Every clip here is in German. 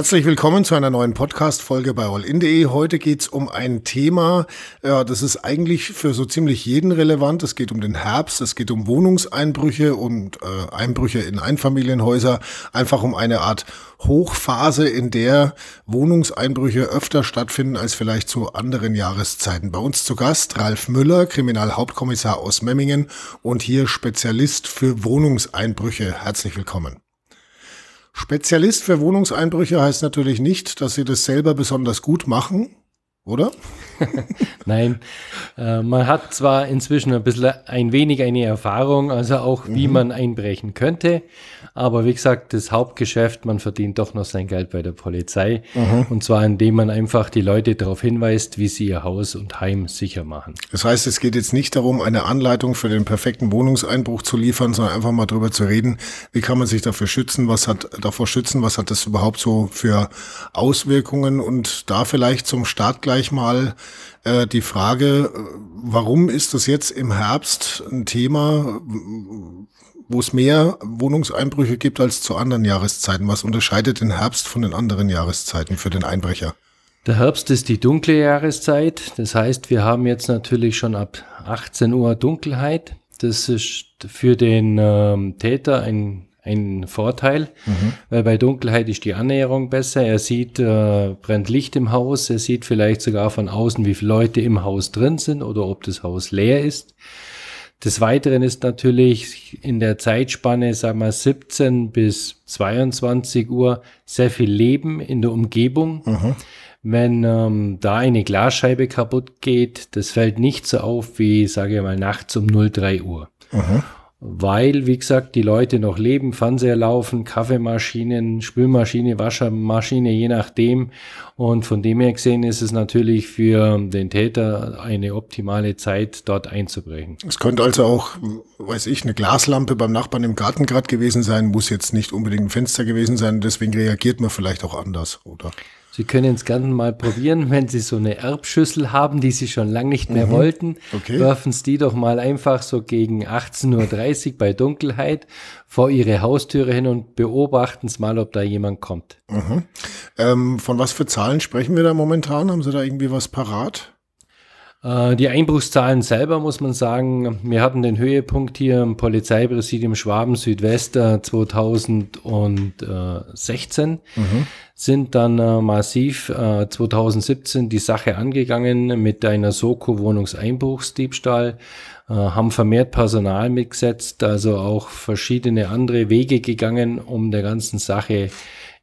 Herzlich willkommen zu einer neuen Podcast-Folge bei allin.de. Heute geht's um ein Thema, ja, das ist eigentlich für so ziemlich jeden relevant. Es geht um den Herbst, es geht um Wohnungseinbrüche und äh, Einbrüche in Einfamilienhäuser, einfach um eine Art Hochphase, in der Wohnungseinbrüche öfter stattfinden als vielleicht zu anderen Jahreszeiten. Bei uns zu Gast Ralf Müller, Kriminalhauptkommissar aus Memmingen und hier Spezialist für Wohnungseinbrüche. Herzlich willkommen. Spezialist für Wohnungseinbrüche heißt natürlich nicht, dass Sie das selber besonders gut machen, oder? Nein, äh, man hat zwar inzwischen ein bisschen ein wenig eine Erfahrung, also auch wie mhm. man einbrechen könnte, aber wie gesagt, das Hauptgeschäft, man verdient doch noch sein Geld bei der Polizei mhm. und zwar indem man einfach die Leute darauf hinweist, wie sie ihr Haus und Heim sicher machen. Das heißt, es geht jetzt nicht darum, eine Anleitung für den perfekten Wohnungseinbruch zu liefern, sondern einfach mal darüber zu reden, wie kann man sich dafür schützen, was hat davor schützen, was hat das überhaupt so für Auswirkungen und da vielleicht zum Start gleich mal äh, die Frage, warum ist das jetzt im Herbst ein Thema, wo es mehr Wohnungseinbrüche gibt als zu anderen Jahreszeiten? Was unterscheidet den Herbst von den anderen Jahreszeiten für den Einbrecher? Der Herbst ist die dunkle Jahreszeit. Das heißt, wir haben jetzt natürlich schon ab 18 Uhr Dunkelheit. Das ist für den ähm, Täter ein ein Vorteil, mhm. weil bei Dunkelheit ist die Annäherung besser. Er sieht, äh, brennt Licht im Haus, er sieht vielleicht sogar von außen, wie viele Leute im Haus drin sind oder ob das Haus leer ist. Des Weiteren ist natürlich in der Zeitspanne, sagen wir 17 bis 22 Uhr, sehr viel Leben in der Umgebung. Mhm. Wenn ähm, da eine Glasscheibe kaputt geht, das fällt nicht so auf wie, sage ich mal, nachts um 03 Uhr. Mhm weil, wie gesagt, die Leute noch leben, Fernseher laufen, Kaffeemaschinen, Spülmaschine, Waschmaschine, je nachdem. Und von dem her gesehen ist es natürlich für den Täter eine optimale Zeit, dort einzubrechen. Es könnte also auch, weiß ich, eine Glaslampe beim Nachbarn im Garten gerade gewesen sein, muss jetzt nicht unbedingt ein Fenster gewesen sein, deswegen reagiert man vielleicht auch anders, oder? Sie können es gerne mal probieren, wenn Sie so eine Erbschüssel haben, die Sie schon lange nicht mehr mhm. wollten. Okay. Werfen Sie die doch mal einfach so gegen 18.30 Uhr bei Dunkelheit vor Ihre Haustüre hin und beobachten Sie mal, ob da jemand kommt. Mhm. Ähm, von was für Zahlen sprechen wir da momentan? Haben Sie da irgendwie was parat? Äh, die Einbruchszahlen selber muss man sagen, wir hatten den Höhepunkt hier im Polizeipräsidium Schwaben Südwest 2016, mhm. sind dann äh, massiv 2017 äh, die Sache angegangen mit einer Soko Wohnungseinbruchsdiebstahl, haben vermehrt Personal mitgesetzt, also auch verschiedene andere Wege gegangen, um der ganzen Sache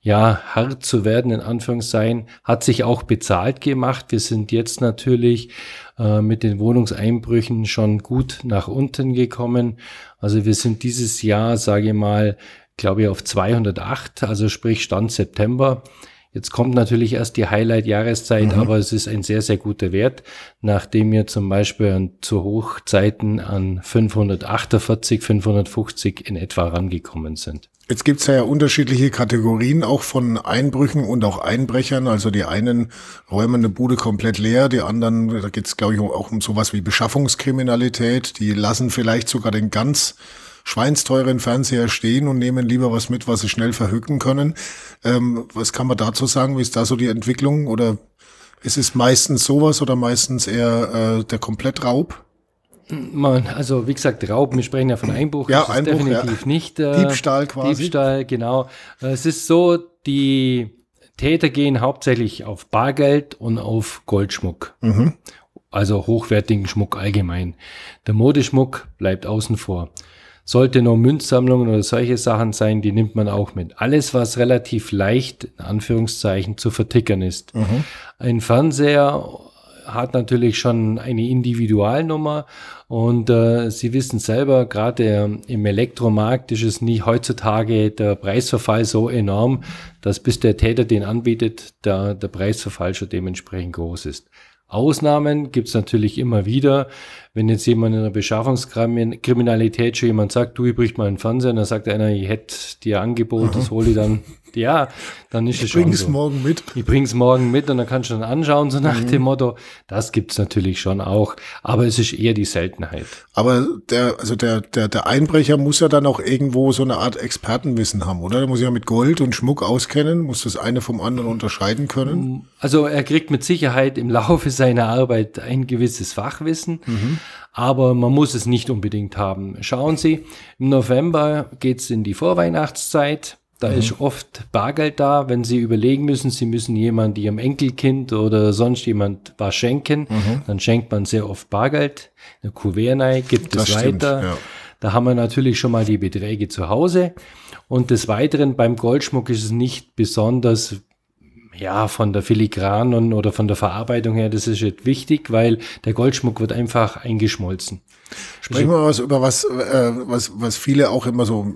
ja, hart zu werden, in Anführungszeichen, hat sich auch bezahlt gemacht. Wir sind jetzt natürlich äh, mit den Wohnungseinbrüchen schon gut nach unten gekommen. Also wir sind dieses Jahr, sage ich mal, glaube ich, auf 208, also sprich Stand September. Jetzt kommt natürlich erst die Highlight-Jahreszeit, mhm. aber es ist ein sehr, sehr guter Wert, nachdem wir zum Beispiel zu Hochzeiten an 548, 550 in etwa rangekommen sind. Jetzt gibt's ja unterschiedliche Kategorien auch von Einbrüchen und auch Einbrechern. Also die einen räumen eine Bude komplett leer, die anderen, da geht's glaube ich auch um sowas wie Beschaffungskriminalität. Die lassen vielleicht sogar den ganz schweinsteuren Fernseher stehen und nehmen lieber was mit, was sie schnell verhücken können. Ähm, was kann man dazu sagen? Wie ist da so die Entwicklung? Oder ist es meistens sowas oder meistens eher äh, der Komplettraub? Man, also wie gesagt, Raub, wir sprechen ja von Einbruch, ja, das Einbruch, definitiv ja. nicht. Äh, Diebstahl quasi. Diebstahl, genau. Es ist so, die Täter gehen hauptsächlich auf Bargeld und auf Goldschmuck. Mhm. Also hochwertigen Schmuck allgemein. Der Modeschmuck bleibt außen vor. Sollte nur Münzsammlungen oder solche Sachen sein, die nimmt man auch mit. Alles, was relativ leicht, in Anführungszeichen, zu vertickern ist. Mhm. Ein Fernseher hat natürlich schon eine Individualnummer und äh, Sie wissen selber, gerade im Elektromarkt ist es nie heutzutage der Preisverfall so enorm, dass bis der Täter den anbietet, da der Preisverfall schon dementsprechend groß ist. Ausnahmen gibt's natürlich immer wieder. Wenn jetzt jemand in der Beschaffungskriminalität schon jemand sagt, du, ich brich mal einen Fernseher, dann sagt einer, ich hätte dir Angebot, das hole ich dann ja, dann ist ich es schon bring's so. morgen mit. Ich bring's morgen mit und dann kannst du dann anschauen, so nach Mhm. dem Motto. Das gibt's natürlich schon auch, aber es ist eher die Seltenheit. Aber der, also der, der, der Einbrecher muss ja dann auch irgendwo so eine Art Expertenwissen haben, oder? Der muss ja mit Gold und Schmuck auskennen, muss das eine vom anderen unterscheiden können. Also er kriegt mit Sicherheit im Laufe seiner Arbeit ein gewisses Fachwissen, aber man muss es nicht unbedingt haben. Schauen Sie, im November geht's in die Vorweihnachtszeit. Da ist oft Bargeld da, wenn Sie überlegen müssen, Sie müssen jemand Ihrem Enkelkind oder sonst jemand was schenken, dann schenkt man sehr oft Bargeld, eine Kuvert rein, gibt Das es stimmt, weiter. ja. Da haben wir natürlich schon mal die Beträge zu Hause. Und des Weiteren beim Goldschmuck ist es nicht besonders ja, von der Filigranen oder von der Verarbeitung her, das ist jetzt wichtig, weil der Goldschmuck wird einfach eingeschmolzen. Sprechen wir mal was über was, äh, was, was viele auch immer so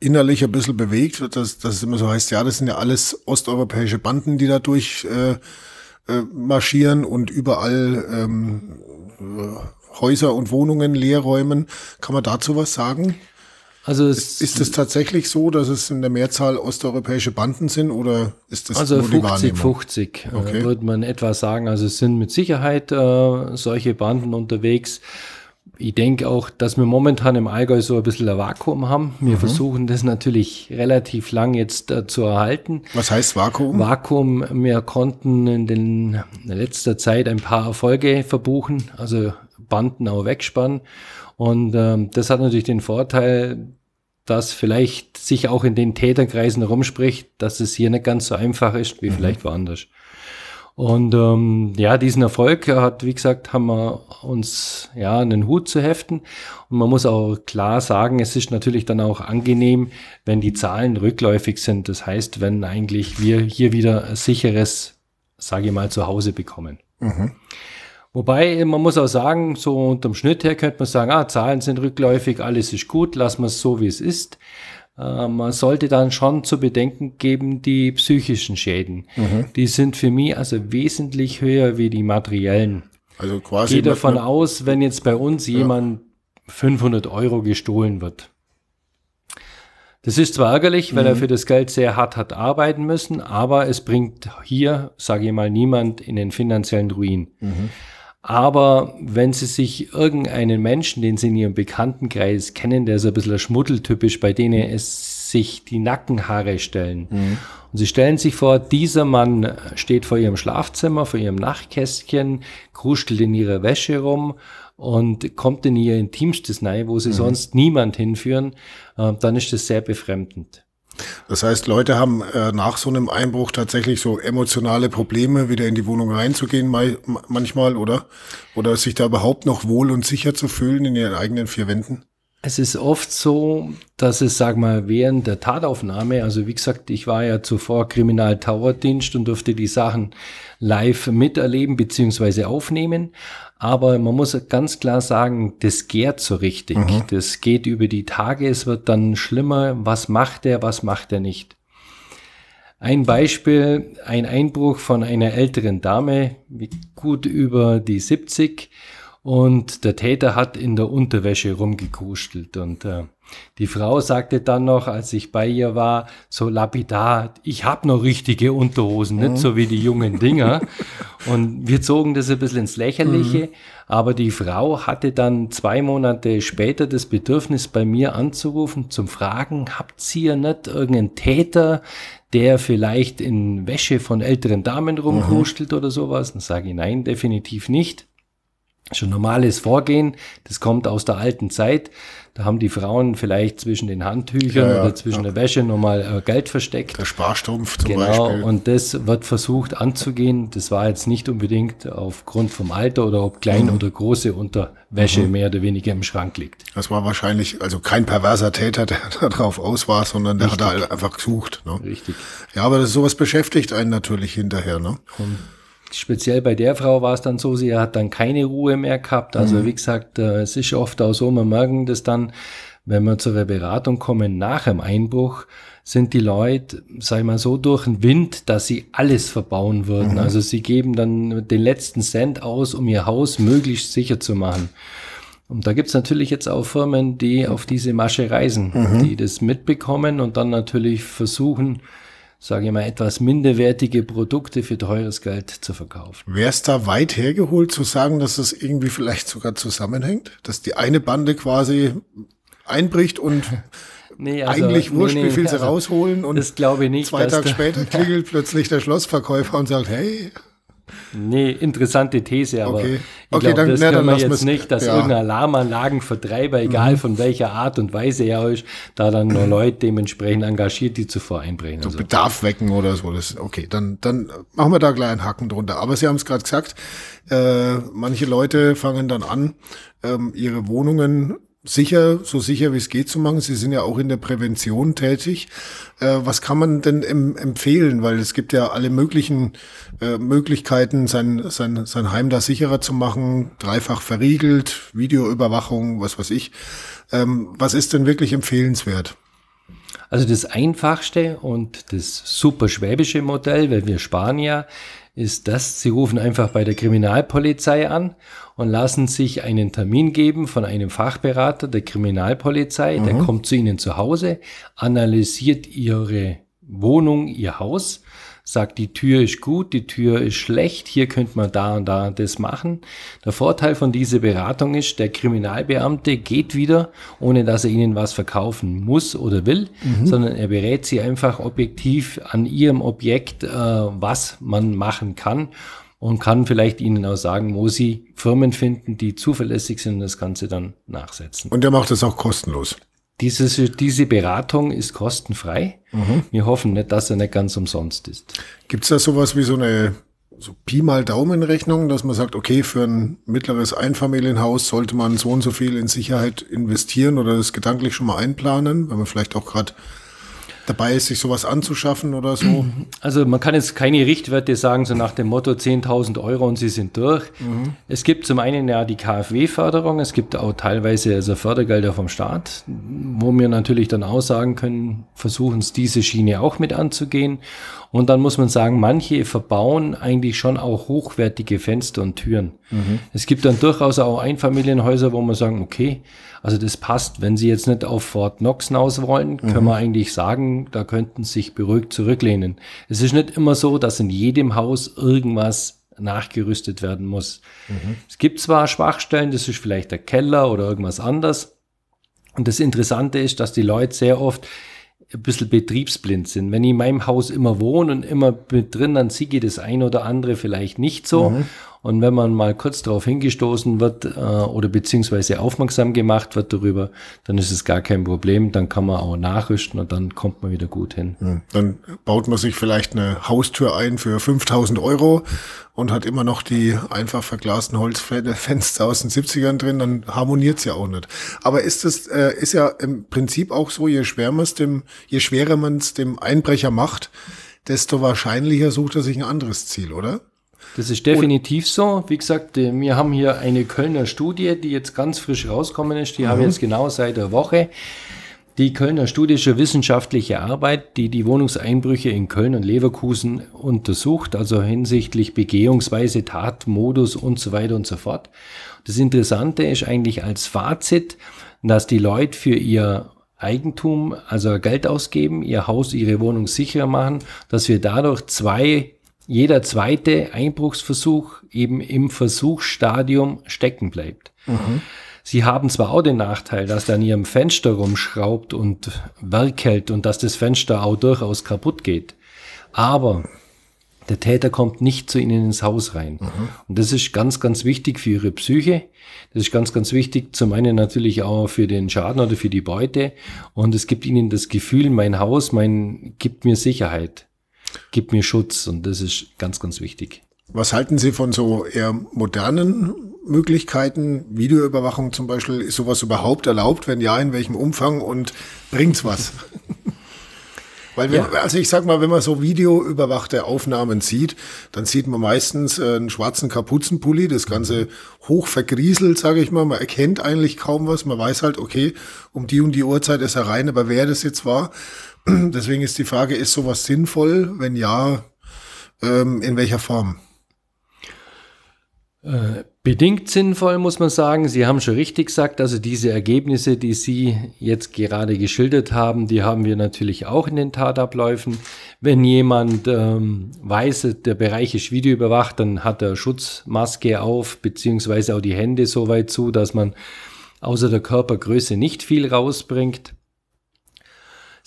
innerlich ein bisschen bewegt, dass, dass es immer so heißt, ja, das sind ja alles osteuropäische Banden, die da durch äh, äh, marschieren und überall ähm, äh, Häuser und Wohnungen leer räumen. Kann man dazu was sagen? Also es Ist es tatsächlich so, dass es in der Mehrzahl osteuropäische Banden sind oder ist das also nur die 50, Wahrnehmung? 50 Okay. äh, würde man etwa sagen. Also es sind mit Sicherheit äh, solche Banden unterwegs. Ich denke auch, dass wir momentan im Allgäu so ein bisschen ein Vakuum haben. Mhm. Wir versuchen das natürlich relativ lang jetzt äh, zu erhalten. Was heißt Vakuum? Vakuum, wir konnten in, den, in letzter Zeit ein paar Erfolge verbuchen, also Banden auch wegspannen. Und ähm, das hat natürlich den Vorteil, dass vielleicht sich auch in den Täterkreisen rumspricht, dass es hier nicht ganz so einfach ist wie vielleicht woanders. Und ähm, ja, diesen Erfolg hat, wie gesagt, haben wir uns ja einen Hut zu heften. Und man muss auch klar sagen, es ist natürlich dann auch angenehm, wenn die Zahlen rückläufig sind. Das heißt, wenn eigentlich wir hier wieder ein sicheres, sage ich mal, Zuhause bekommen. Wobei, man muss auch sagen, so unterm Schnitt her könnte man sagen, ah, Zahlen sind rückläufig, alles ist gut, lassen wir es so, wie es ist. Äh, man sollte dann schon zu bedenken geben, die psychischen Schäden. Die sind für mich also wesentlich höher wie die materiellen. Also quasi Gehe mit davon aus, wenn jetzt bei uns jemand 500 Euro gestohlen wird. Das ist zwar ärgerlich, weil Mhm. er für das Geld sehr hart hat arbeiten müssen, aber es bringt hier, sage ich mal, niemand in den finanziellen Ruin. Mhm. Aber wenn Sie sich irgendeinen Menschen, den Sie in Ihrem Bekanntenkreis kennen, der so ein bisschen schmuddeltypisch, bei denen es sich die Nackenhaare stellen. Und Sie stellen sich vor, dieser Mann steht vor Ihrem Schlafzimmer, vor Ihrem Nachtkästchen, kruschelt in Ihrer Wäsche rum und kommt in Ihr Intimstes rein, wo Sie sonst niemand hinführen, äh, dann ist das sehr befremdend. Das heißt, Leute haben äh, nach so einem Einbruch tatsächlich so emotionale Probleme, wieder in die Wohnung reinzugehen manchmal, oder? Oder sich da überhaupt noch wohl und sicher zu fühlen in ihren eigenen vier Wänden? Es ist oft so, dass es, sag mal, während der Tataufnahme, also wie gesagt, ich war ja zuvor Kriminaltauerdienst und durfte die Sachen live miterleben beziehungsweise aufnehmen. Aber man muss ganz klar sagen, das gärt so richtig. Das geht über die Tage, es wird dann schlimmer. Was macht er, was macht er nicht? Ein Beispiel, ein Einbruch von einer älteren Dame, gut über die 70 und der Täter hat in der Unterwäsche rumgekustelt und äh, die Frau sagte dann noch, als ich bei ihr war, so lapidar, ich habe noch richtige Unterhosen, nicht so wie die jungen Dinger. Und wir zogen das ein bisschen ins Lächerliche, aber die Frau hatte dann zwei Monate später das Bedürfnis, bei mir anzurufen, zum Fragen, habt ihr nicht irgendeinen Täter, der vielleicht in Wäsche von älteren Damen rumkustelt oder sowas? Dann sage ich, nein, definitiv nicht. Schon normales Vorgehen, das kommt aus der alten Zeit. Da haben die Frauen vielleicht zwischen den Handtüchern Ja, ja, oder zwischen der Wäsche nochmal äh, Geld versteckt. Der Sparstrumpf zum Genau, Beispiel. und das wird versucht anzugehen. Das war jetzt nicht unbedingt aufgrund vom Alter oder ob klein Mhm. oder große Unterwäsche mehr oder weniger im Schrank liegt. Das war wahrscheinlich also kein perverser Täter, der da drauf aus war, sondern der hat da halt einfach gesucht. Ne? Richtig. Ja, aber das, sowas beschäftigt einen natürlich hinterher. Ne? Speziell bei der Frau war es dann so, sie hat dann keine Ruhe mehr gehabt. Also wie gesagt, äh, es ist oft auch so, man merken das dann, wenn wir zur Beratung kommen nach dem Einbruch, sind die Leute, ich mal, so durch den Wind, dass sie alles verbauen würden. Also sie geben dann den letzten Cent aus, um ihr Haus möglichst sicher zu machen. Und da gibt's natürlich jetzt auch Firmen, die auf diese Masche reisen, mhm. die das mitbekommen und dann natürlich versuchen, sage ich mal, etwas minderwertige Produkte für teures Geld zu verkaufen. Wäre es da weit hergeholt zu sagen, dass das irgendwie vielleicht sogar zusammenhängt? Dass die eine Bande quasi einbricht und nee, also, eigentlich wurscht, nee, nee, wie viel sie also, rausholen und das glaube ich nicht, zwei Tage später klingelt plötzlich der Schlossverkäufer und sagt, hey, Nee, interessante These, aber okay. ich okay, glaube, das können wir jetzt nicht, dass ja. irgendein Alarmanlagenvertreiber, egal mhm. von welcher Art und Weise er ist, da dann nur Leute dementsprechend engagiert, die zuvor einbringen. So also. Bedarf wecken oder so. Das, okay, dann, dann machen wir da gleich einen Haken drunter. Aber Sie haben es gerade gesagt, äh, manche Leute fangen dann an, ähm, ihre Wohnungen sicher, so sicher wie es geht zu machen. Sie sind ja auch in der Prävention tätig. Äh, was kann man denn em empfehlen? Weil es gibt ja alle möglichen äh, Möglichkeiten, sein, sein, sein Heim da sicherer zu machen, dreifach verriegelt, Videoüberwachung, was weiß ich. Ähm, was ist denn wirklich empfehlenswert? Also das einfachste und das super schwäbische Modell, weil wir Spanier, ist das, Sie rufen einfach bei der Kriminalpolizei an und lassen sich einen Termin geben von einem Fachberater der Kriminalpolizei. Mhm. Der kommt zu Ihnen zu Hause, analysiert Ihre Wohnung, Ihr Haus, sagt, die Tür ist gut, die Tür ist schlecht, hier könnte man da und da das machen. Der Vorteil von dieser Beratung ist, der Kriminalbeamte geht wieder, ohne dass er Ihnen was verkaufen muss oder will, mhm. sondern er berät Sie einfach objektiv an Ihrem Objekt, äh, was man machen kann und kann vielleicht Ihnen auch sagen, wo Sie Firmen finden, die zuverlässig sind und das Ganze dann nachsetzen. Und der macht das auch kostenlos. Dieses, diese Beratung ist kostenfrei. Mhm. Wir hoffen nicht, dass er nicht ganz umsonst ist. Gibt es da sowas wie so eine so Pi mal Daumenrechnung, dass man sagt, okay, für ein mittleres Einfamilienhaus sollte man so und so viel in Sicherheit investieren oder das gedanklich schon mal einplanen, wenn man vielleicht auch gerade dabei ist, sich sowas anzuschaffen oder so? Also man kann jetzt keine Richtwerte sagen, so nach dem Motto 10.000 Euro und sie sind durch. Mhm. Es gibt zum einen ja die KfW-Förderung, es gibt auch teilweise also Fördergelder vom Staat, wo wir natürlich dann auch sagen können, versuchen es diese Schiene auch mit anzugehen. Und dann muss man sagen, manche verbauen eigentlich schon auch hochwertige Fenster und Türen. Mhm. Es gibt dann durchaus auch Einfamilienhäuser, wo man sagen, okay, also das passt. Wenn Sie jetzt nicht auf Fort Knox hinaus wollen, mhm. können wir eigentlich sagen, da könnten Sie sich beruhigt zurücklehnen. Es ist nicht immer so, dass in jedem Haus irgendwas nachgerüstet werden muss. Mhm. Es gibt zwar Schwachstellen, das ist vielleicht der Keller oder irgendwas anderes. Und das Interessante ist, dass die Leute sehr oft ein bisschen betriebsblind sind. Wenn ich in meinem Haus immer wohne und immer mit drin, dann sehe ich das ein oder andere vielleicht nicht so. Mhm. Und wenn man mal kurz darauf hingestoßen wird äh, oder beziehungsweise aufmerksam gemacht wird darüber, dann ist es gar kein Problem. Dann kann man auch nachrüsten und dann kommt man wieder gut hin. Dann baut man sich vielleicht eine Haustür ein für 5000 Euro und hat immer noch die einfach verglasten Holzfenster aus den 70ern drin, dann harmoniert es ja auch nicht. Aber ist es äh, ist ja im Prinzip auch so, je schwerer man es dem, je schwerer man es dem Einbrecher macht, desto wahrscheinlicher sucht er sich ein anderes Ziel, oder? Das ist definitiv und, so. Wie gesagt, äh, wir haben hier eine Kölner Studie, die jetzt ganz frisch rausgekommen ist. Die mhm. haben wir jetzt genau seit der Woche. Die Kölner Studie ist eine wissenschaftliche Arbeit, die die Wohnungseinbrüche in Köln und Leverkusen untersucht, also hinsichtlich Begehungsweise, Tatmodus und so weiter und so fort. Das Interessante ist eigentlich als Fazit, dass die Leute für ihr Eigentum, also Geld ausgeben, ihr Haus, ihre Wohnung sicherer machen, dass wir dadurch zwei jeder zweite Einbruchsversuch eben im Versuchsstadium stecken bleibt. Mhm. Sie haben zwar auch den Nachteil, dass er an ihrem Fenster rumschraubt und werkelt und dass das Fenster auch durchaus kaputt geht. Aber der Täter kommt nicht zu ihnen ins Haus rein. Mhm. Und das ist ganz, ganz wichtig für ihre Psyche. Das ist ganz, ganz wichtig zum einen natürlich auch für den Schaden oder für die Beute. Und es gibt ihnen das Gefühl, mein Haus, mein, gibt mir Sicherheit gibt mir Schutz und das ist ganz, ganz wichtig. Was halten Sie von so eher modernen Möglichkeiten? Videoüberwachung zum Beispiel, ist sowas überhaupt erlaubt? Wenn ja, in welchem Umfang und bringt's was? Weil, wenn, ja. also ich sag mal, wenn man so videoüberwachte Aufnahmen sieht, dann sieht man meistens äh, einen schwarzen Kapuzenpulli, das Ganze hoch vergrieselt, sage ich mal. Man erkennt eigentlich kaum was. Man weiß halt, okay, um die und die Uhrzeit ist er rein, aber wer das jetzt war. Deswegen ist die Frage, ist sowas sinnvoll? Wenn ja, ähm, in welcher Form? Äh, bedingt sinnvoll, muss man sagen. Sie haben schon richtig gesagt, also diese Ergebnisse, die Sie jetzt gerade geschildert haben, die haben wir natürlich auch in den Tatabläufen. Wenn jemand ähm, weiß, der Bereich ist videoüberwacht, dann hat er Schutzmaske auf, beziehungsweise auch die Hände so weit zu, dass man außer der Körpergröße nicht viel rausbringt.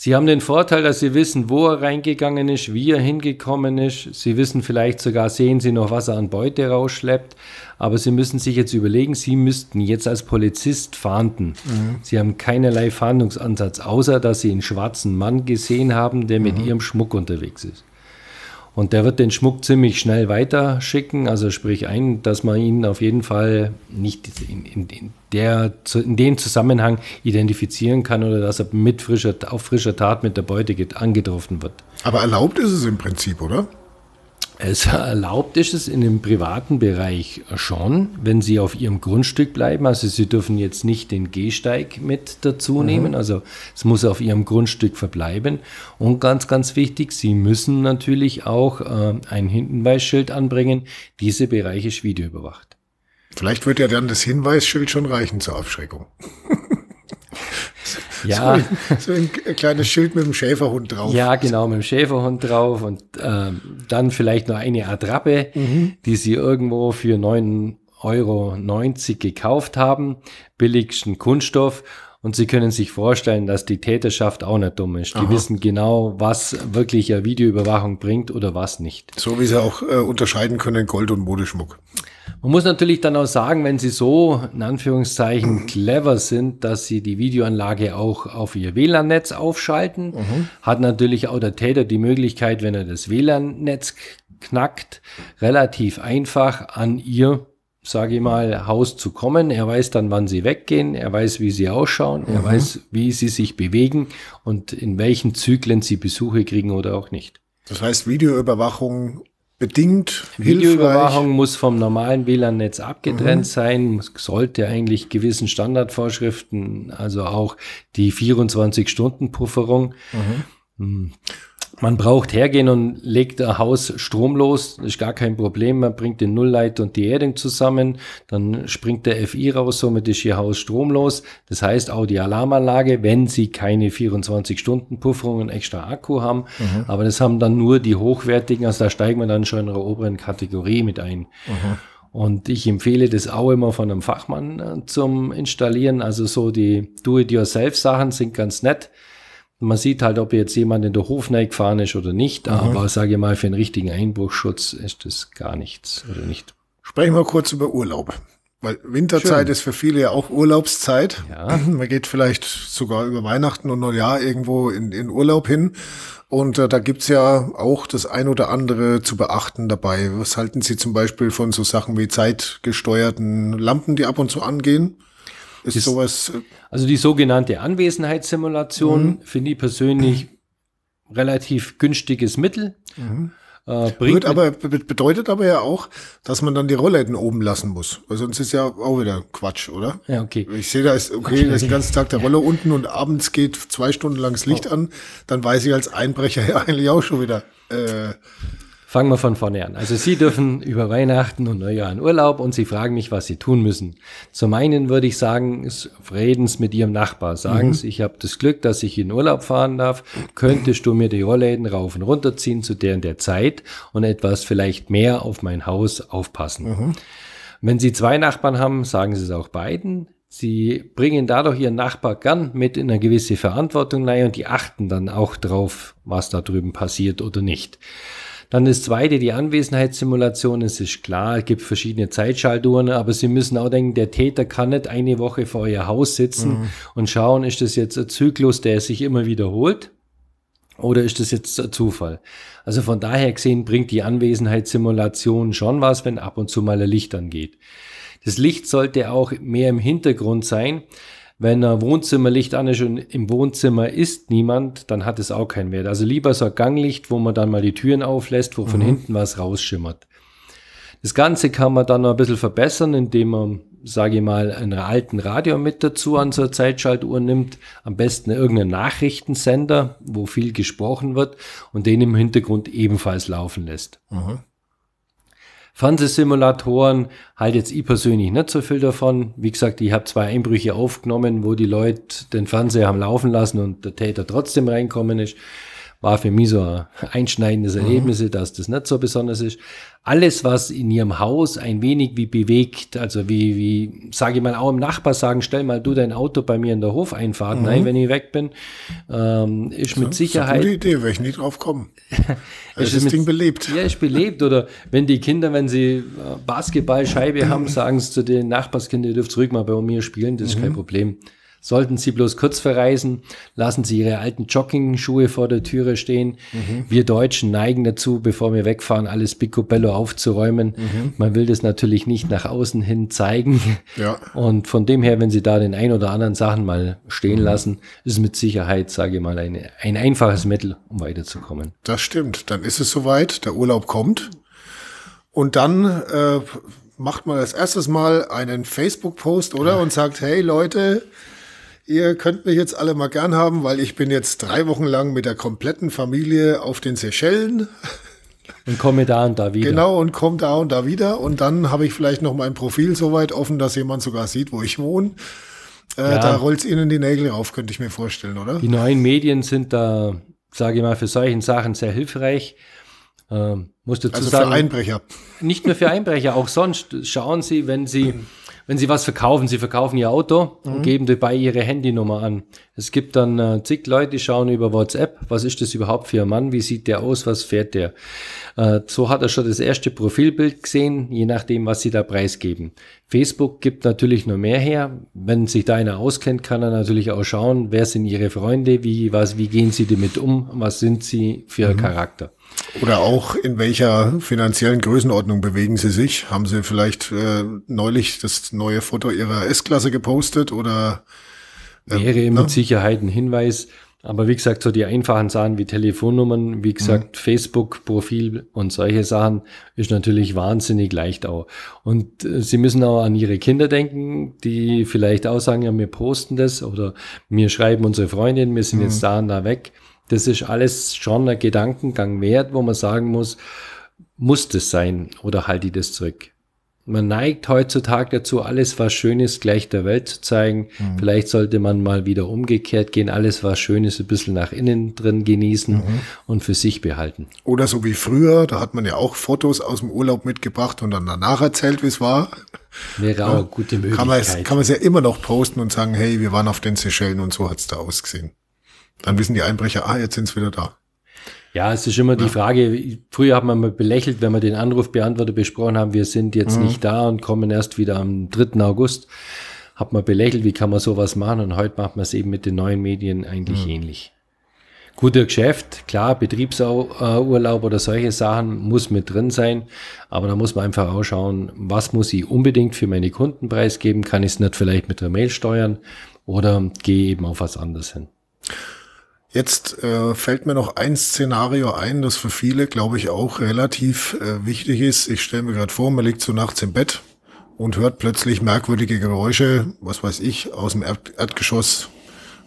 Sie haben den Vorteil, dass Sie wissen, wo er reingegangen ist, wie er hingekommen ist. Sie wissen vielleicht sogar, sehen Sie noch, was er an Beute rausschleppt. Aber Sie müssen sich jetzt überlegen, Sie müssten jetzt als Polizist fahnden. Mhm. Sie haben keinerlei Fahndungsansatz, außer dass Sie einen schwarzen Mann gesehen haben, der mit mhm. Ihrem Schmuck unterwegs ist. Und der wird den Schmuck ziemlich schnell weiterschicken, also sprich ein, dass man ihn auf jeden Fall nicht in, in, in, der, in dem Zusammenhang identifizieren kann oder dass er mit frischer, auf frischer Tat mit der Beute angetroffen wird. Aber erlaubt ist es im Prinzip, oder? Es erlaubt ist es in dem privaten Bereich schon, wenn Sie auf Ihrem Grundstück bleiben. Also Sie dürfen jetzt nicht den Gehsteig mit dazu mhm. nehmen. Also es muss auf Ihrem Grundstück verbleiben. Und ganz, ganz wichtig, Sie müssen natürlich auch äh, ein Hinweisschild anbringen. Diese Bereich ist videoüberwacht. Vielleicht wird ja dann das Hinweisschild schon reichen zur Abschreckung. Ja. So, so, ein kleines Schild mit dem Schäferhund drauf. Ja, genau, mit dem Schäferhund drauf und ähm, dann vielleicht noch eine Attrappe, mhm. die sie irgendwo für 9,90 Euro gekauft haben, billigsten Kunststoff. Und Sie können sich vorstellen, dass die Täterschaft auch nicht dumm ist. Die Aha. wissen genau, was wirklich eine Videoüberwachung bringt oder was nicht. So wie sie auch äh, unterscheiden können Gold- und Modeschmuck. Man muss natürlich dann auch sagen, wenn Sie so in Anführungszeichen clever sind, dass Sie die Videoanlage auch auf Ihr WLAN-Netz aufschalten, mhm. hat natürlich auch der Täter die Möglichkeit, wenn er das WLAN-Netz knackt, relativ einfach an Ihr sage ich mal, Haus zu kommen. Er weiß dann, wann sie weggehen, er weiß, wie sie ausschauen, mhm. er weiß, wie sie sich bewegen und in welchen Zyklen sie Besuche kriegen oder auch nicht. Das heißt, Videoüberwachung bedingt Videoüberwachung hilfreich. muss vom normalen WLAN-Netz abgetrennt mhm. sein, sollte eigentlich gewissen Standardvorschriften, also auch die 24-Stunden-Pufferung. Mhm. Man braucht hergehen und legt ein Haus stromlos, das ist gar kein Problem. Man bringt den Nullleit und die Erdung zusammen, dann springt der FI raus, somit ist Ihr Haus stromlos. Das heißt auch die Alarmanlage, wenn Sie keine 24-Stunden-Pufferung und extra Akku haben. Mhm. Aber das haben dann nur die hochwertigen, also da steigen wir dann schon in der oberen Kategorie mit ein. Mhm. Und ich empfehle das auch immer von einem Fachmann äh, zum Installieren. Also so die Do-it-yourself-Sachen sind ganz nett. Man sieht halt, ob jetzt jemand in der Hof gefahren ist oder nicht, mhm. aber sage ich mal, für einen richtigen Einbruchschutz ist das gar nichts oder nicht. Sprechen wir kurz über Urlaub. Weil Winterzeit Schön. ist für viele ja auch Urlaubszeit. Ja. Man geht vielleicht sogar über Weihnachten und Neujahr irgendwo in, in Urlaub hin. Und äh, da gibt's ja auch das ein oder andere zu beachten dabei. Was halten Sie zum Beispiel von so Sachen wie zeitgesteuerten Lampen, die ab und zu angehen? Ist die, sowas. Äh, also die sogenannte Anwesenheitssimulation mhm. finde ich persönlich relativ günstiges Mittel. Mhm. Äh, bringt aber, bedeutet aber ja auch, dass man dann die Rollläden oben lassen muss. Weil sonst ist ja auch wieder Quatsch, oder? Ja, okay. Ich sehe da ist, okay, da ist den ganzen Tag der Roller unten und abends geht zwei Stunden lang das Licht oh. an, dann weiß ich als Einbrecher ja eigentlich auch schon wieder, äh, Fangen wir von vorne an. Also Sie dürfen über Weihnachten und Neujahr in Urlaub und Sie fragen mich, was Sie tun müssen. Zum einen würde ich sagen, reden Sie mit Ihrem Nachbar. Sagen Sie, mhm. ich habe das Glück, dass ich in Urlaub fahren darf. Könntest du mir die Rollläden rauf und runter ziehen zu deren der Zeit und etwas vielleicht mehr auf mein Haus aufpassen. Mhm. Wenn Sie zwei Nachbarn haben, sagen Sie es auch beiden. Sie bringen dadurch Ihren Nachbar gern mit in eine gewisse Verantwortung rein und die achten dann auch drauf, was da drüben passiert oder nicht. Dann das zweite, die Anwesenheitssimulation. Es ist klar, es gibt verschiedene Zeitschaltuhren, aber Sie müssen auch denken, der Täter kann nicht eine Woche vor Ihr Haus sitzen mhm. und schauen, ist das jetzt ein Zyklus, der sich immer wiederholt? Oder ist das jetzt ein Zufall? Also von daher gesehen bringt die Anwesenheitssimulation schon was, wenn ab und zu mal ein Licht angeht. Das Licht sollte auch mehr im Hintergrund sein, wenn ein Wohnzimmerlicht an ist und im Wohnzimmer ist niemand, dann hat es auch keinen Wert. Also lieber so ein Ganglicht, wo man dann mal die Türen auflässt, wo von mhm. hinten was rausschimmert. Das Ganze kann man dann noch ein bisschen verbessern, indem man, sage ich mal, einen alten Radio mit dazu an so einer Zeitschaltuhr nimmt. Am besten irgendeinen Nachrichtensender, wo viel gesprochen wird und den im Hintergrund ebenfalls laufen lässt. Mhm. Fernsehsimulatoren halt jetzt ich persönlich nicht so viel davon. Wie gesagt, ich habe zwei Einbrüche aufgenommen, wo die Leute den Fernseher haben laufen lassen und der Täter trotzdem reinkommen ist war für mich so ein einschneidendes mhm. Erlebnis, mhm. dass das nicht so besonders ist. Alles, was in ihrem Haus ein wenig wie bewegt, also wie, wie, sage ich mal, auch im Nachbar sagen, stell mal du dein Auto bei mir in der Hofeinfahrt, mhm. nein, wenn ich weg bin, ähm, ist so, mit Sicherheit. Das ist eine gute Idee, werde ich nie drauf kommen. ist das mit, Ding belebt. Ja, ist belebt. Oder wenn die Kinder, wenn sie äh, Basketballscheibe haben, sagen sie zu den Nachbarskindern, ihr dürft zurück mal bei mir spielen, das ist mhm. kein Problem. Sollten Sie bloß kurz verreisen, lassen Sie Ihre alten Jogging-Schuhe vor der Türe stehen. Mhm. Wir Deutschen neigen dazu, bevor wir wegfahren, alles picobello aufzuräumen. Mhm. Man will das natürlich nicht nach außen hin zeigen. Ja. Und von dem her, wenn Sie da den ein oder anderen Sachen mal stehen mhm. lassen, ist mit Sicherheit, sage ich mal, eine, ein einfaches Mittel, um weiterzukommen. Das stimmt. Dann ist es soweit, der Urlaub kommt. Und dann äh, macht man das erstes Mal einen Facebook-Post, oder? Ja. Und sagt, hey Leute, Ihr könnt mich jetzt alle mal gern haben, weil ich bin jetzt drei Wochen lang mit der kompletten Familie auf den Seychellen. Und komme da und da wieder. Genau, und komme da und da wieder. Und dann habe ich vielleicht noch mein Profil so weit offen, dass jemand sogar sieht, wo ich wohne. Äh, ja. Da rollt es Ihnen die Nägel rauf, könnte ich mir vorstellen, oder? Die neuen Medien sind da, sage ich mal, für solchen Sachen sehr hilfreich. Ähm, muss dazu also sagen, für Einbrecher. Nicht nur für Einbrecher, auch sonst. Schauen Sie, wenn Sie wenn Sie was verkaufen, Sie verkaufen Ihr Auto mhm. und geben dabei Ihre Handynummer an. Es gibt dann äh, zig Leute, die schauen über WhatsApp, was ist das überhaupt für ein Mann, wie sieht der aus, was fährt der. Äh, so hat er schon das erste Profilbild gesehen, je nachdem, was Sie da preisgeben. Facebook gibt natürlich nur mehr her. Wenn sich da einer auskennt, kann er natürlich auch schauen, wer sind Ihre Freunde, wie, was, wie gehen Sie damit um, was sind Sie für mhm. Charakter. Oder auch in welcher finanziellen Größenordnung bewegen Sie sich? Haben Sie vielleicht äh, neulich das neue Foto Ihrer S-Klasse gepostet oder? Äh, Wäre mit ne? Sicherheit ein Hinweis. Aber wie gesagt, so die einfachen Sachen wie Telefonnummern, wie gesagt, mhm. Facebook-Profil und solche Sachen ist natürlich wahnsinnig leicht auch. Und äh, Sie müssen auch an Ihre Kinder denken, die vielleicht auch sagen, ja, wir posten das oder wir schreiben unsere Freundin, wir sind mhm. jetzt da und da weg. Das ist alles schon ein Gedankengang wert, wo man sagen muss, muss das sein oder halte ich das zurück? Man neigt heutzutage dazu, alles was schön ist, gleich der Welt zu zeigen. Mhm. Vielleicht sollte man mal wieder umgekehrt gehen, alles was schön ist, ein bisschen nach innen drin genießen mhm. und für sich behalten. Oder so wie früher, da hat man ja auch Fotos aus dem Urlaub mitgebracht und dann danach erzählt, wie es war. Wäre auch eine gute Möglichkeit. Kann man, es, kann man es ja immer noch posten und sagen, hey, wir waren auf den Seychellen und so hat's da ausgesehen. Dann wissen die Einbrecher, ah, jetzt sind's wieder da. Ja, es ist immer ja. die Frage, früher hat man mal belächelt, wenn wir den Anrufbeantworter besprochen haben, wir sind jetzt mhm. nicht da und kommen erst wieder am 3. August. Hat man belächelt, wie kann man sowas machen und heute macht man es eben mit den neuen Medien eigentlich mhm. ähnlich. Guter Geschäft, klar, Betriebsurlaub oder solche Sachen muss mit drin sein, aber da muss man einfach auch schauen, was muss ich unbedingt für meine Kunden preisgeben, kann ich es nicht vielleicht mit der Mail steuern oder gehe eben auf was anderes hin. Jetzt äh, fällt mir noch ein Szenario ein, das für viele, glaube ich, auch relativ äh, wichtig ist. Ich stelle mir gerade vor, man liegt so nachts im Bett und hört plötzlich merkwürdige Geräusche, was weiß ich, aus dem Erd Erdgeschoss.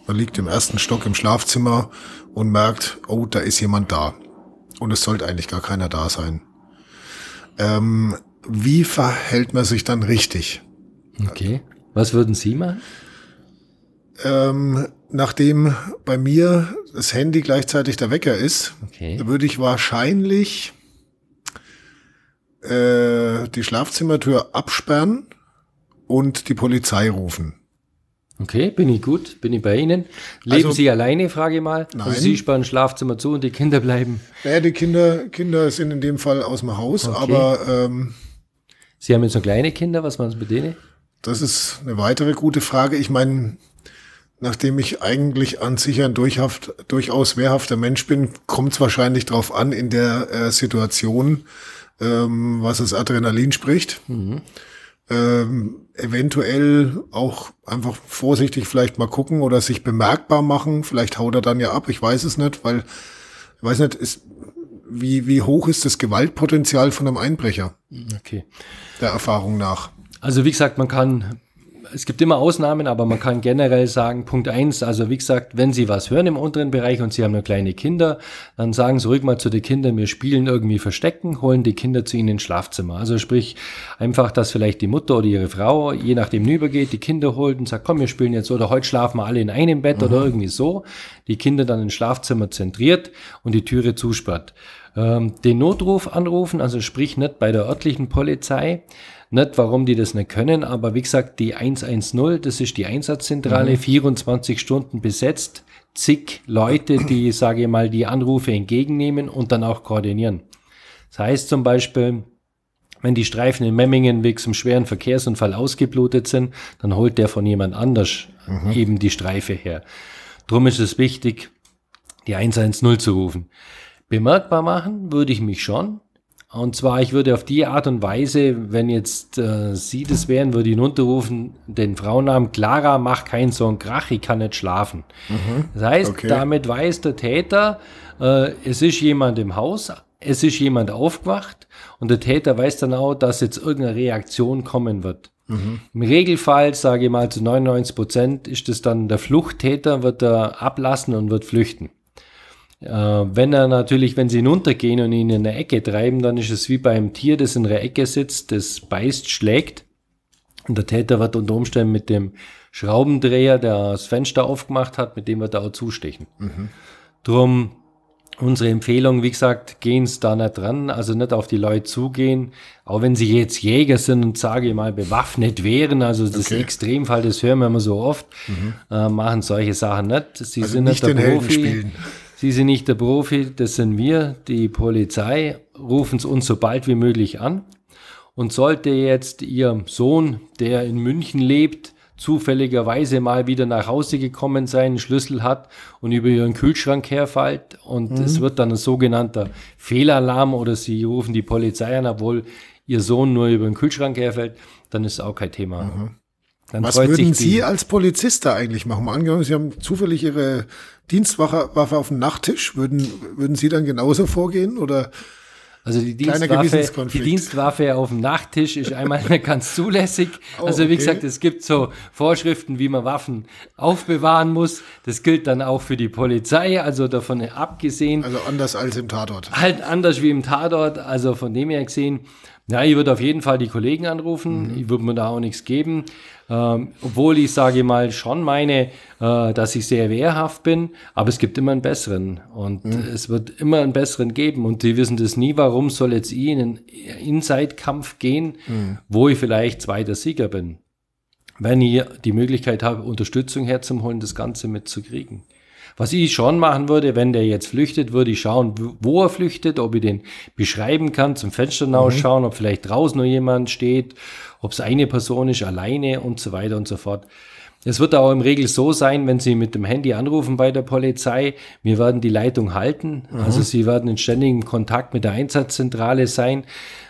Man liegt im ersten Stock im Schlafzimmer und merkt, oh, da ist jemand da. Und es sollte eigentlich gar keiner da sein. Ähm, wie verhält man sich dann richtig? Okay. Was würden Sie machen? Ähm, nachdem bei mir das Handy gleichzeitig der Wecker ist, okay. würde ich wahrscheinlich äh, die Schlafzimmertür absperren und die Polizei rufen. Okay, bin ich gut, bin ich bei Ihnen. Leben also, Sie alleine, frage ich mal? Nein. Also Sie sperren Schlafzimmer zu und die Kinder bleiben? Naja, die Kinder, Kinder sind in dem Fall aus dem Haus, okay. aber ähm, Sie haben jetzt noch kleine Kinder, was machen Sie mit denen? Das ist eine weitere gute Frage. Ich meine, nachdem ich eigentlich an sich ein durchhaft, durchaus wehrhafter Mensch bin, kommt es wahrscheinlich darauf an in der äh, Situation, ähm, was das Adrenalin spricht. Mhm. Ähm, eventuell auch einfach vorsichtig vielleicht mal gucken oder sich bemerkbar machen. Vielleicht haut er dann ja ab, ich weiß es nicht, weil ich weiß nicht, ist, wie, wie hoch ist das Gewaltpotenzial von einem Einbrecher? Okay. Der Erfahrung nach. Also wie gesagt, man kann es gibt immer Ausnahmen, aber man kann generell sagen, Punkt eins, also wie gesagt, wenn Sie was hören im unteren Bereich und Sie haben nur kleine Kinder, dann sagen Sie ruhig mal zu den Kindern, wir spielen irgendwie Verstecken, holen die Kinder zu Ihnen ins Schlafzimmer. Also sprich einfach, dass vielleicht die Mutter oder ihre Frau, je nachdem übergeht, die Kinder holt und sagt, komm, wir spielen jetzt oder heute schlafen wir alle in einem Bett mhm. oder irgendwie so. Die Kinder dann ins Schlafzimmer zentriert und die Türe zusperrt. Ähm, den Notruf anrufen, also sprich nicht bei der örtlichen Polizei, nicht, warum die das nicht können, aber wie gesagt, die 110, das ist die Einsatzzentrale, mhm. 24 Stunden besetzt, zig Leute, die, sage ich mal, die Anrufe entgegennehmen und dann auch koordinieren. Das heißt zum Beispiel, wenn die Streifen in Memmingen wegen einem schweren Verkehrsunfall ausgeblutet sind, dann holt der von jemand anders mhm. eben die Streife her. Drum ist es wichtig, die 110 zu rufen. Bemerkbar machen würde ich mich schon, und zwar, ich würde auf die Art und Weise, wenn jetzt äh, Sie das wären, würde ich runterrufen, den Frauennamen Clara, mach keinen so einen Krach, ich kann nicht schlafen. Mhm. Das heißt, okay. damit weiß der Täter, äh, es ist jemand im Haus, es ist jemand aufgewacht und der Täter weiß dann auch, dass jetzt irgendeine Reaktion kommen wird. Mhm. Im Regelfall, sage ich mal zu 99 Prozent, ist es dann der Fluchttäter, wird er ablassen und wird flüchten. Äh, wenn er natürlich, wenn sie hinuntergehen und ihn in eine Ecke treiben, dann ist es wie beim Tier, das in einer Ecke sitzt, das beißt, schlägt. Und der Täter wird unter Umständen mit dem Schraubendreher, der das Fenster aufgemacht hat, mit dem wird er auch zustechen. Mhm. Drum unsere Empfehlung, wie gesagt, gehen es da nicht dran, also nicht auf die Leute zugehen, auch wenn sie jetzt Jäger sind und sage ich mal bewaffnet wären, also das okay. Extremfall, das hören wir immer so oft, mhm. äh, machen solche Sachen nicht. Sie also sind nicht der Profi. Sie sind nicht der Profi, das sind wir, die Polizei, rufen es uns so bald wie möglich an. Und sollte jetzt Ihr Sohn, der in München lebt, zufälligerweise mal wieder nach Hause gekommen sein, einen Schlüssel hat und über Ihren Kühlschrank herfällt und mhm. es wird dann ein sogenannter Fehlalarm oder Sie rufen die Polizei an, obwohl Ihr Sohn nur über den Kühlschrank herfällt, dann ist auch kein Thema. Mhm. Dann Was würden Sie als Polizist da eigentlich machen? Angenommen, Sie haben zufällig Ihre Dienstwaffe auf dem Nachttisch. Würden, würden Sie dann genauso vorgehen oder? Also die Dienstwaffe, die Dienstwaffe auf dem Nachttisch ist einmal ganz zulässig. Oh, also wie okay. gesagt, es gibt so Vorschriften, wie man Waffen aufbewahren muss. Das gilt dann auch für die Polizei, also davon abgesehen. Also anders als im Tatort. Halt anders wie im Tatort, also von dem her gesehen. Ja, ich würde auf jeden Fall die Kollegen anrufen. Mhm. Ich würde mir da auch nichts geben. Ähm, obwohl ich sage mal schon meine, äh, dass ich sehr wehrhaft bin, aber es gibt immer einen besseren und mhm. es wird immer einen besseren geben und die wissen das nie, warum soll jetzt ich in einen Inside-Kampf gehen, mhm. wo ich vielleicht zweiter Sieger bin. Wenn ich die Möglichkeit habe, Unterstützung herzuholen, das Ganze mitzukriegen. Was ich schon machen würde, wenn der jetzt flüchtet, würde ich schauen, wo er flüchtet, ob ich den beschreiben kann, zum Fenster hinausschauen, mhm. ob vielleicht draußen noch jemand steht, ob es eine Person ist, alleine und so weiter und so fort. Es wird auch im Regel so sein, wenn Sie mit dem Handy anrufen bei der Polizei, wir werden die Leitung halten. Mhm. Also Sie werden in ständigem Kontakt mit der Einsatzzentrale sein.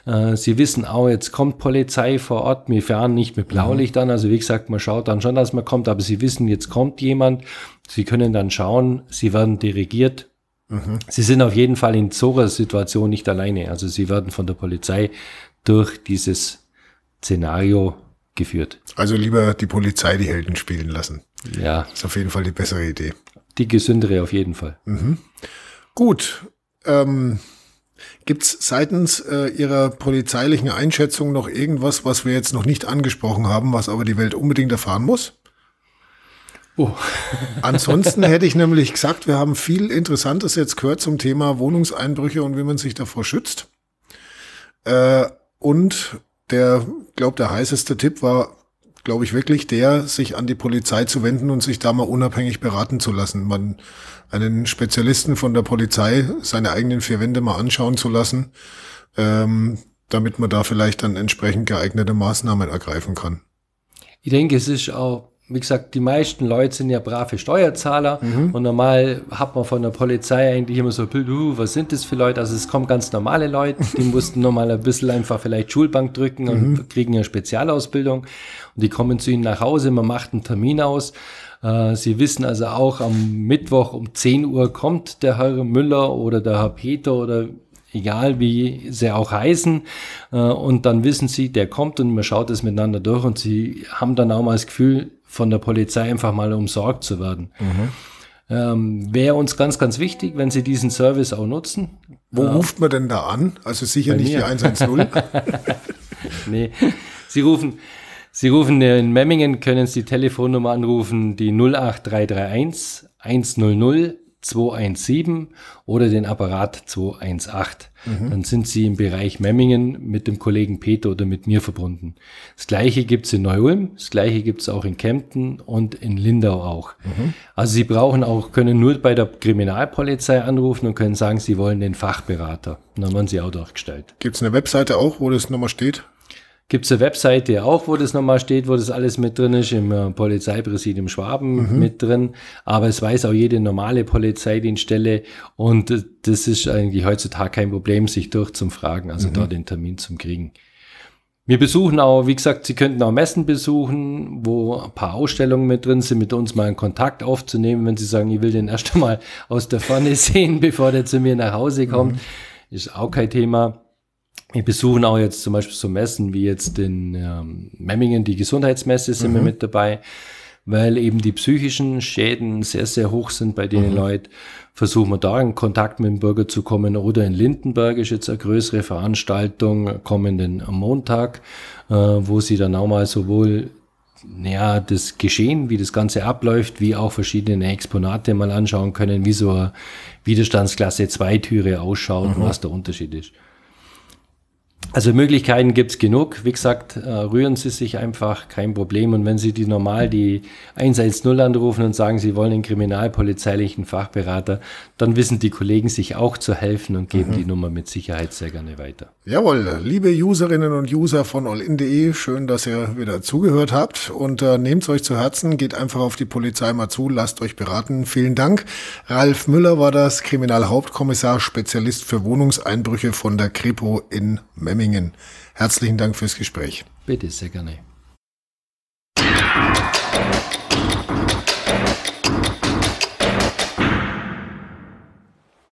Äh, Sie wissen auch, jetzt kommt Polizei vor Ort. Wir fahren nicht mit Blaulicht mhm. an. Also wie gesagt, man schaut dann schon, dass man kommt, aber Sie wissen, jetzt kommt jemand. Sie können dann schauen, Sie werden dirigiert. Mhm. Sie sind auf jeden Fall in so einer Situation nicht alleine. Also Sie werden von der Polizei durch dieses Szenario geführt. Also lieber die Polizei die Helden spielen lassen. Ja. Ist auf jeden Fall die bessere Idee. Die gesündere auf jeden Fall. Mhm. Gut. Ähm, Gibt es seitens äh, Ihrer polizeilichen Einschätzung noch irgendwas, was wir jetzt noch nicht angesprochen haben, was aber die Welt unbedingt erfahren muss? Oh. Ansonsten hätte ich nämlich gesagt, wir haben viel Interessantes jetzt gehört zum Thema Wohnungseinbrüche und wie man sich davor schützt. Äh, und der, glaube der heißeste Tipp war, glaube ich, wirklich der, sich an die Polizei zu wenden und sich da mal unabhängig beraten zu lassen. Man einen Spezialisten von der Polizei seine eigenen vier Wände mal anschauen zu lassen, ähm, damit man da vielleicht dann entsprechend geeignete Maßnahmen ergreifen kann. Ich denke, es ist auch wie gesagt, die meisten Leute sind ja brave Steuerzahler mhm. und normal hat man von der Polizei eigentlich immer so, uh, was sind das für Leute? Also es kommen ganz normale Leute, die mussten nur mal ein bisschen einfach vielleicht Schulbank drücken und mhm. kriegen eine Spezialausbildung und die kommen zu ihnen nach Hause, man macht einen Termin aus. Äh, sie wissen also auch, am Mittwoch um 10 Uhr kommt der Herr Müller oder der Herr Peter oder egal wie sie auch heißen. Äh, und dann wissen sie, der kommt und man schaut es miteinander durch und sie haben dann auch mal das Gefühl, von der Polizei einfach mal umsorgt zu werden. Mhm. Ähm, Wäre uns ganz, ganz wichtig, wenn Sie diesen Service auch nutzen. Wo äh, ruft man denn da an? Also sicher nicht die 110. nee, Sie rufen, Sie rufen in Memmingen, können Sie die Telefonnummer anrufen, die 08331 100 217 oder den Apparat 218. Mhm. Dann sind Sie im Bereich Memmingen mit dem Kollegen Peter oder mit mir verbunden. Das gleiche gibt's in Neu-Ulm, das gleiche gibt's auch in Kempten und in Lindau auch. Mhm. Also Sie brauchen auch, können nur bei der Kriminalpolizei anrufen und können sagen, Sie wollen den Fachberater. Und dann werden Sie auch durchgestellt. Gibt's eine Webseite auch, wo das nochmal steht? Gibt es eine Webseite auch, wo das nochmal steht, wo das alles mit drin ist, im äh, Polizeipräsidium Schwaben mhm. mit drin. Aber es weiß auch jede normale Polizeidienststelle und äh, das ist eigentlich heutzutage kein Problem, sich durchzufragen, also mhm. da den Termin zu kriegen. Wir besuchen auch, wie gesagt, Sie könnten auch Messen besuchen, wo ein paar Ausstellungen mit drin sind, mit uns mal einen Kontakt aufzunehmen, wenn Sie sagen, ich will den erst einmal aus der Ferne sehen, bevor der zu mir nach Hause kommt. Mhm. Ist auch kein Thema. Wir besuchen auch jetzt zum Beispiel so Messen wie jetzt in ähm, Memmingen, die Gesundheitsmesse sind mhm. wir mit dabei, weil eben die psychischen Schäden sehr, sehr hoch sind bei den mhm. Leuten. Versuchen wir da in Kontakt mit dem Bürger zu kommen oder in Lindenberg ist jetzt eine größere Veranstaltung kommenden Montag, äh, wo sie dann auch mal sowohl ja, das Geschehen, wie das Ganze abläuft, wie auch verschiedene Exponate mal anschauen können, wie so eine Widerstandsklasse 2 Türe ausschaut mhm. und was der Unterschied ist. Also Möglichkeiten gibt's genug. Wie gesagt, äh, rühren Sie sich einfach, kein Problem. Und wenn Sie die normal die 110 anrufen und sagen, Sie wollen einen kriminalpolizeilichen Fachberater, dann wissen die Kollegen sich auch zu helfen und geben mhm. die Nummer mit Sicherheit sehr gerne weiter. Jawohl, liebe Userinnen und User von allin.de, schön, dass ihr wieder zugehört habt und äh, nehmt euch zu Herzen, geht einfach auf die Polizei mal zu, lasst euch beraten. Vielen Dank. Ralf Müller war das Kriminalhauptkommissar, Spezialist für Wohnungseinbrüche von der Kripo in Memmingen. Herzlichen Dank fürs Gespräch. Bitte, sehr gerne.